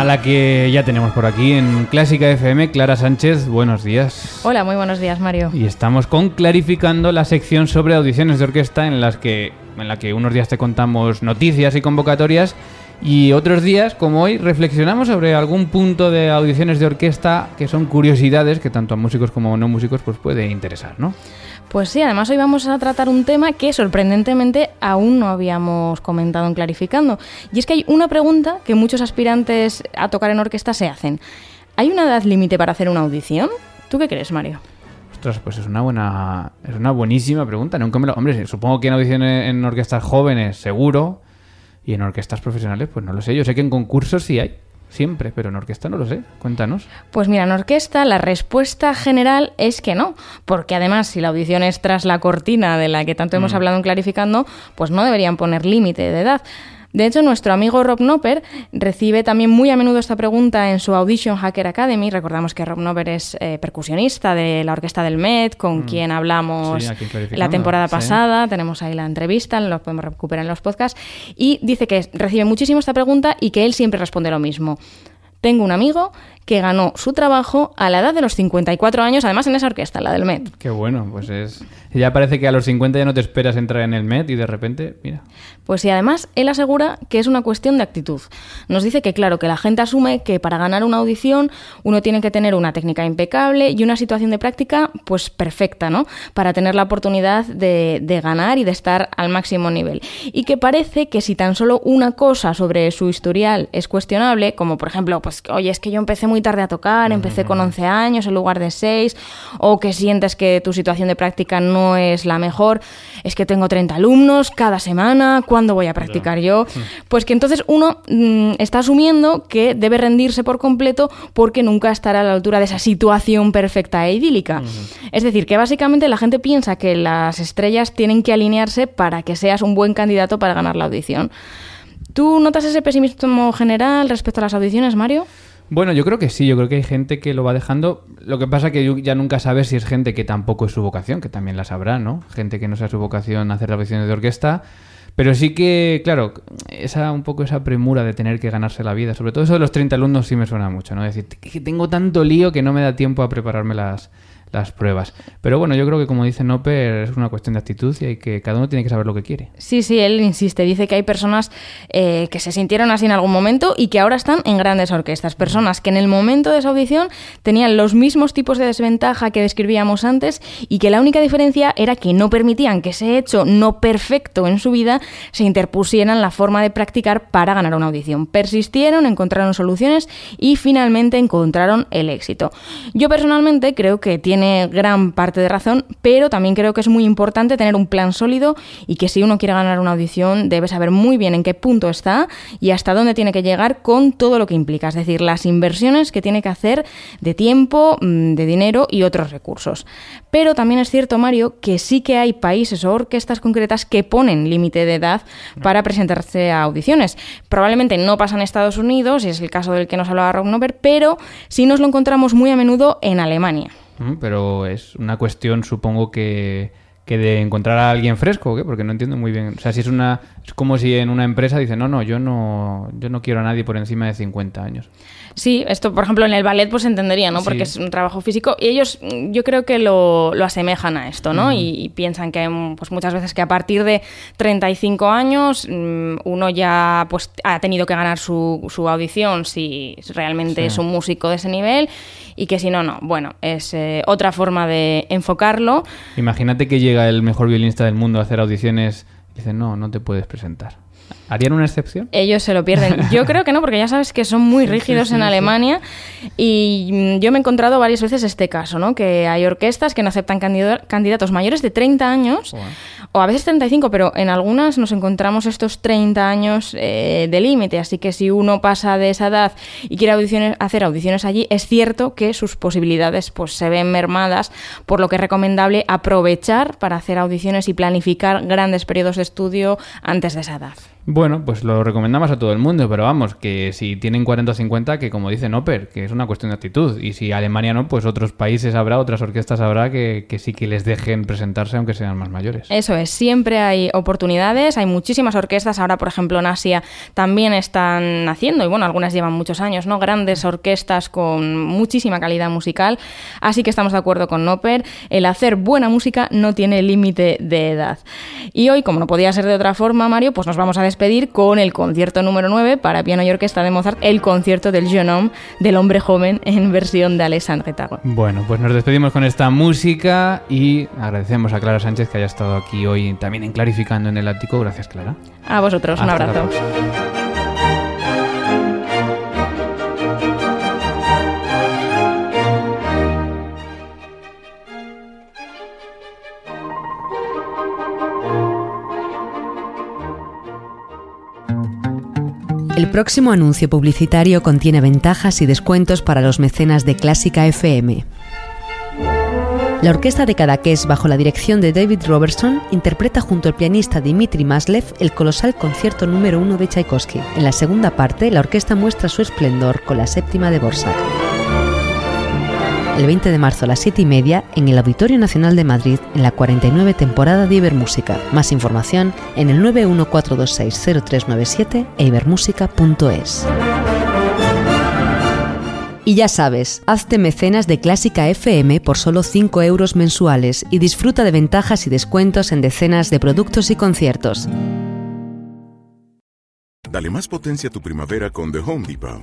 A la que ya tenemos por aquí en Clásica FM, Clara Sánchez, buenos días. Hola, muy buenos días, Mario. Y estamos con clarificando la sección sobre audiciones de orquesta en las que en la que unos días te contamos noticias y convocatorias y otros días, como hoy, reflexionamos sobre algún punto de audiciones de orquesta que son curiosidades que tanto a músicos como a no músicos pues puede interesar, ¿no? Pues sí, además hoy vamos a tratar un tema que sorprendentemente aún no habíamos comentado en Clarificando. Y es que hay una pregunta que muchos aspirantes a tocar en orquesta se hacen. ¿Hay una edad límite para hacer una audición? ¿Tú qué crees, Mario? Ostras, pues es una buena, es una buenísima pregunta. Nunca me lo, hombre, supongo que en audiciones en orquestas jóvenes seguro y en orquestas profesionales, pues no lo sé. Yo sé que en concursos sí hay siempre, pero en orquesta no lo sé. Cuéntanos. Pues mira, en orquesta la respuesta general es que no, porque además si la audición es tras la cortina de la que tanto hemos Mm. hablado en Clarificando, pues no deberían poner límite de edad. De hecho, nuestro amigo Rob Knopper recibe también muy a menudo esta pregunta en su Audition Hacker Academy. Recordamos que Rob Knopper es eh, percusionista de la orquesta del Met, con quien hablamos Mm. Sí, aquí en Clarificando, la temporada sí. pasada. Tenemos ahí la entrevista, lo podemos recuperar en los podcasts. Y dice que recibe muchísimo esta pregunta y que él siempre responde lo mismo. Tengo un amigo que ganó su trabajo a la edad de los 54 años, además en esa orquesta, la del Met. Qué bueno, pues es... Ya parece que a los 50 ya no te esperas entrar en el Met y de repente, mira. Pues y además él asegura que es una cuestión de actitud. Nos dice que claro, que la gente asume que para ganar una audición uno tiene que tener una técnica impecable y una situación de práctica pues perfecta, ¿no? Para tener la oportunidad de, de ganar y de estar al máximo nivel. Y que parece que si tan solo una cosa sobre su historial es cuestionable, como por ejemplo, pues oye, es que yo empecé muy tarde a tocar, empecé con 11 años en lugar de 6, o que sientes que tu situación de práctica no es la mejor, es que tengo 30 alumnos cada semana, ¿cuándo voy a practicar yo? Pues que entonces uno mm, está asumiendo que debe rendirse por completo porque nunca estará a la altura de esa situación perfecta e idílica. Es decir, que básicamente la gente piensa que las estrellas tienen que alinearse para que seas un buen candidato para ganar la audición. ¿Tú notas ese pesimismo general respecto a las audiciones, Mario? Bueno, yo creo que sí, yo creo que hay gente que lo va dejando. Lo que pasa que yo ya nunca sabes si es gente que tampoco es su vocación, que también la sabrá, ¿no? Gente que no sea su vocación hacer audiciones de orquesta. Pero sí que, claro, esa un poco esa premura de tener que ganarse la vida. Sobre todo eso de los 30 alumnos sí me suena mucho, ¿no? Decir, que tengo tanto lío que no me da tiempo a prepararme las, las pruebas. Pero bueno, yo creo que como dice Noper, es una cuestión de actitud y hay que, cada uno tiene que saber lo que quiere. Sí, sí, él insiste. Dice que hay personas eh, que se sintieron así en algún momento y que ahora están en grandes orquestas. Personas que en el momento de esa audición tenían los mismos tipos de desventaja que describíamos antes y que la única diferencia era que no permitían que ese hecho no perfecto en su vida se interpusiera en la forma de practicar para ganar una audición. Persistieron, encontraron soluciones y finalmente encontraron el éxito. Yo personalmente creo que tiene gran parte de razón, pero también creo que es muy importante tener un plan sólido y que si uno quiere ganar una audición debe saber muy bien en qué punto está y hasta dónde tiene que llegar con todo lo que implica, es decir, las inversiones que tiene que hacer de tiempo, mm, de dinero y otros recursos. Pero también es cierto, Mario, que sí que hay países o orquestas concretas que ponen límite de edad para presentarse a audiciones. Probablemente no pasa en Estados Unidos, y es el caso del que nos hablaba Rob Nover, pero sí nos lo encontramos muy a menudo en Alemania. Pero es una cuestión, supongo que, que de encontrar a alguien fresco. Porque no entiendo muy bien. O sea, si es una es como si en una empresa dicen, no, no, yo no, yo no quiero a nadie por encima de 50 años. Sí, esto por ejemplo en el ballet pues entendería, ¿no? Porque Sí. es un trabajo físico y ellos mm, yo creo que lo, lo asemejan a esto, ¿no? y, y piensan que mm, pues muchas veces que a partir de 35 años mm, uno ya pues ha tenido que ganar su, su audición si realmente Sí. es un músico de ese nivel y que si no, no. Bueno, es eh, otra forma de enfocarlo. Imagínate que llega el mejor violinista del mundo a hacer audiciones dice, no, no te puedes presentar. ¿Harían una excepción? Ellos se lo pierden. Yo creo que no, porque ya sabes que son muy rígidos en Alemania y mm, yo me he encontrado varias veces este caso, ¿no? Que hay orquestas que no aceptan candidatos mayores de 30 años o a veces 35, pero en algunas nos encontramos estos 30 años eh, de límite, así que si uno pasa de esa edad y quiere audiciones, hacer audiciones allí, es cierto que sus posibilidades pues se ven mermadas, por lo que es recomendable aprovechar para hacer audiciones y planificar grandes periodos de estudio antes de esa edad. Bueno, pues lo recomendamos a todo el mundo, pero vamos, que si tienen 40 o 50, que como dice Noper, que es una cuestión de actitud. Y si Alemania no, pues otros países habrá, otras orquestas habrá que, sí que les dejen presentarse aunque sean más mayores. Eso es, siempre hay oportunidades, hay muchísimas orquestas, ahora por ejemplo en Asia también están haciendo, y bueno, algunas llevan muchos años, ¿no? Grandes orquestas con muchísima calidad musical, así que estamos de acuerdo con Noper, el hacer buena música no tiene límite de edad. Y hoy, como no podía ser de otra forma, Mario, pues nos vamos a despedir con el concierto número 9 para piano y orquesta de Mozart, el concierto del jeune homme, del hombre joven, en versión de Alessandre Tarot. Bueno, pues nos despedimos con esta música y agradecemos a Clara Sánchez que haya estado aquí hoy también en Clarificando en el Ático. Gracias, Clara. A vosotros, un abrazo. El próximo anuncio publicitario contiene ventajas y descuentos para los mecenas de Clásica FM. La orquesta de Cadaqués, bajo la dirección de David Robertson, interpreta junto al pianista Dmitri Maslev el colosal concierto número uno de Tchaikovsky. En la segunda parte, la orquesta muestra su esplendor con la séptima de Borsak el 20 de marzo a las 7 y media en el Auditorio Nacional de Madrid en la 49 temporada de Ibermúsica. Más información en el 914260397 e ibermúsica.es. Y ya sabes, hazte mecenas de Clásica FM por solo 5 euros mensuales y disfruta de ventajas y descuentos en decenas de productos y conciertos. Dale más potencia a tu primavera con The Home Depot.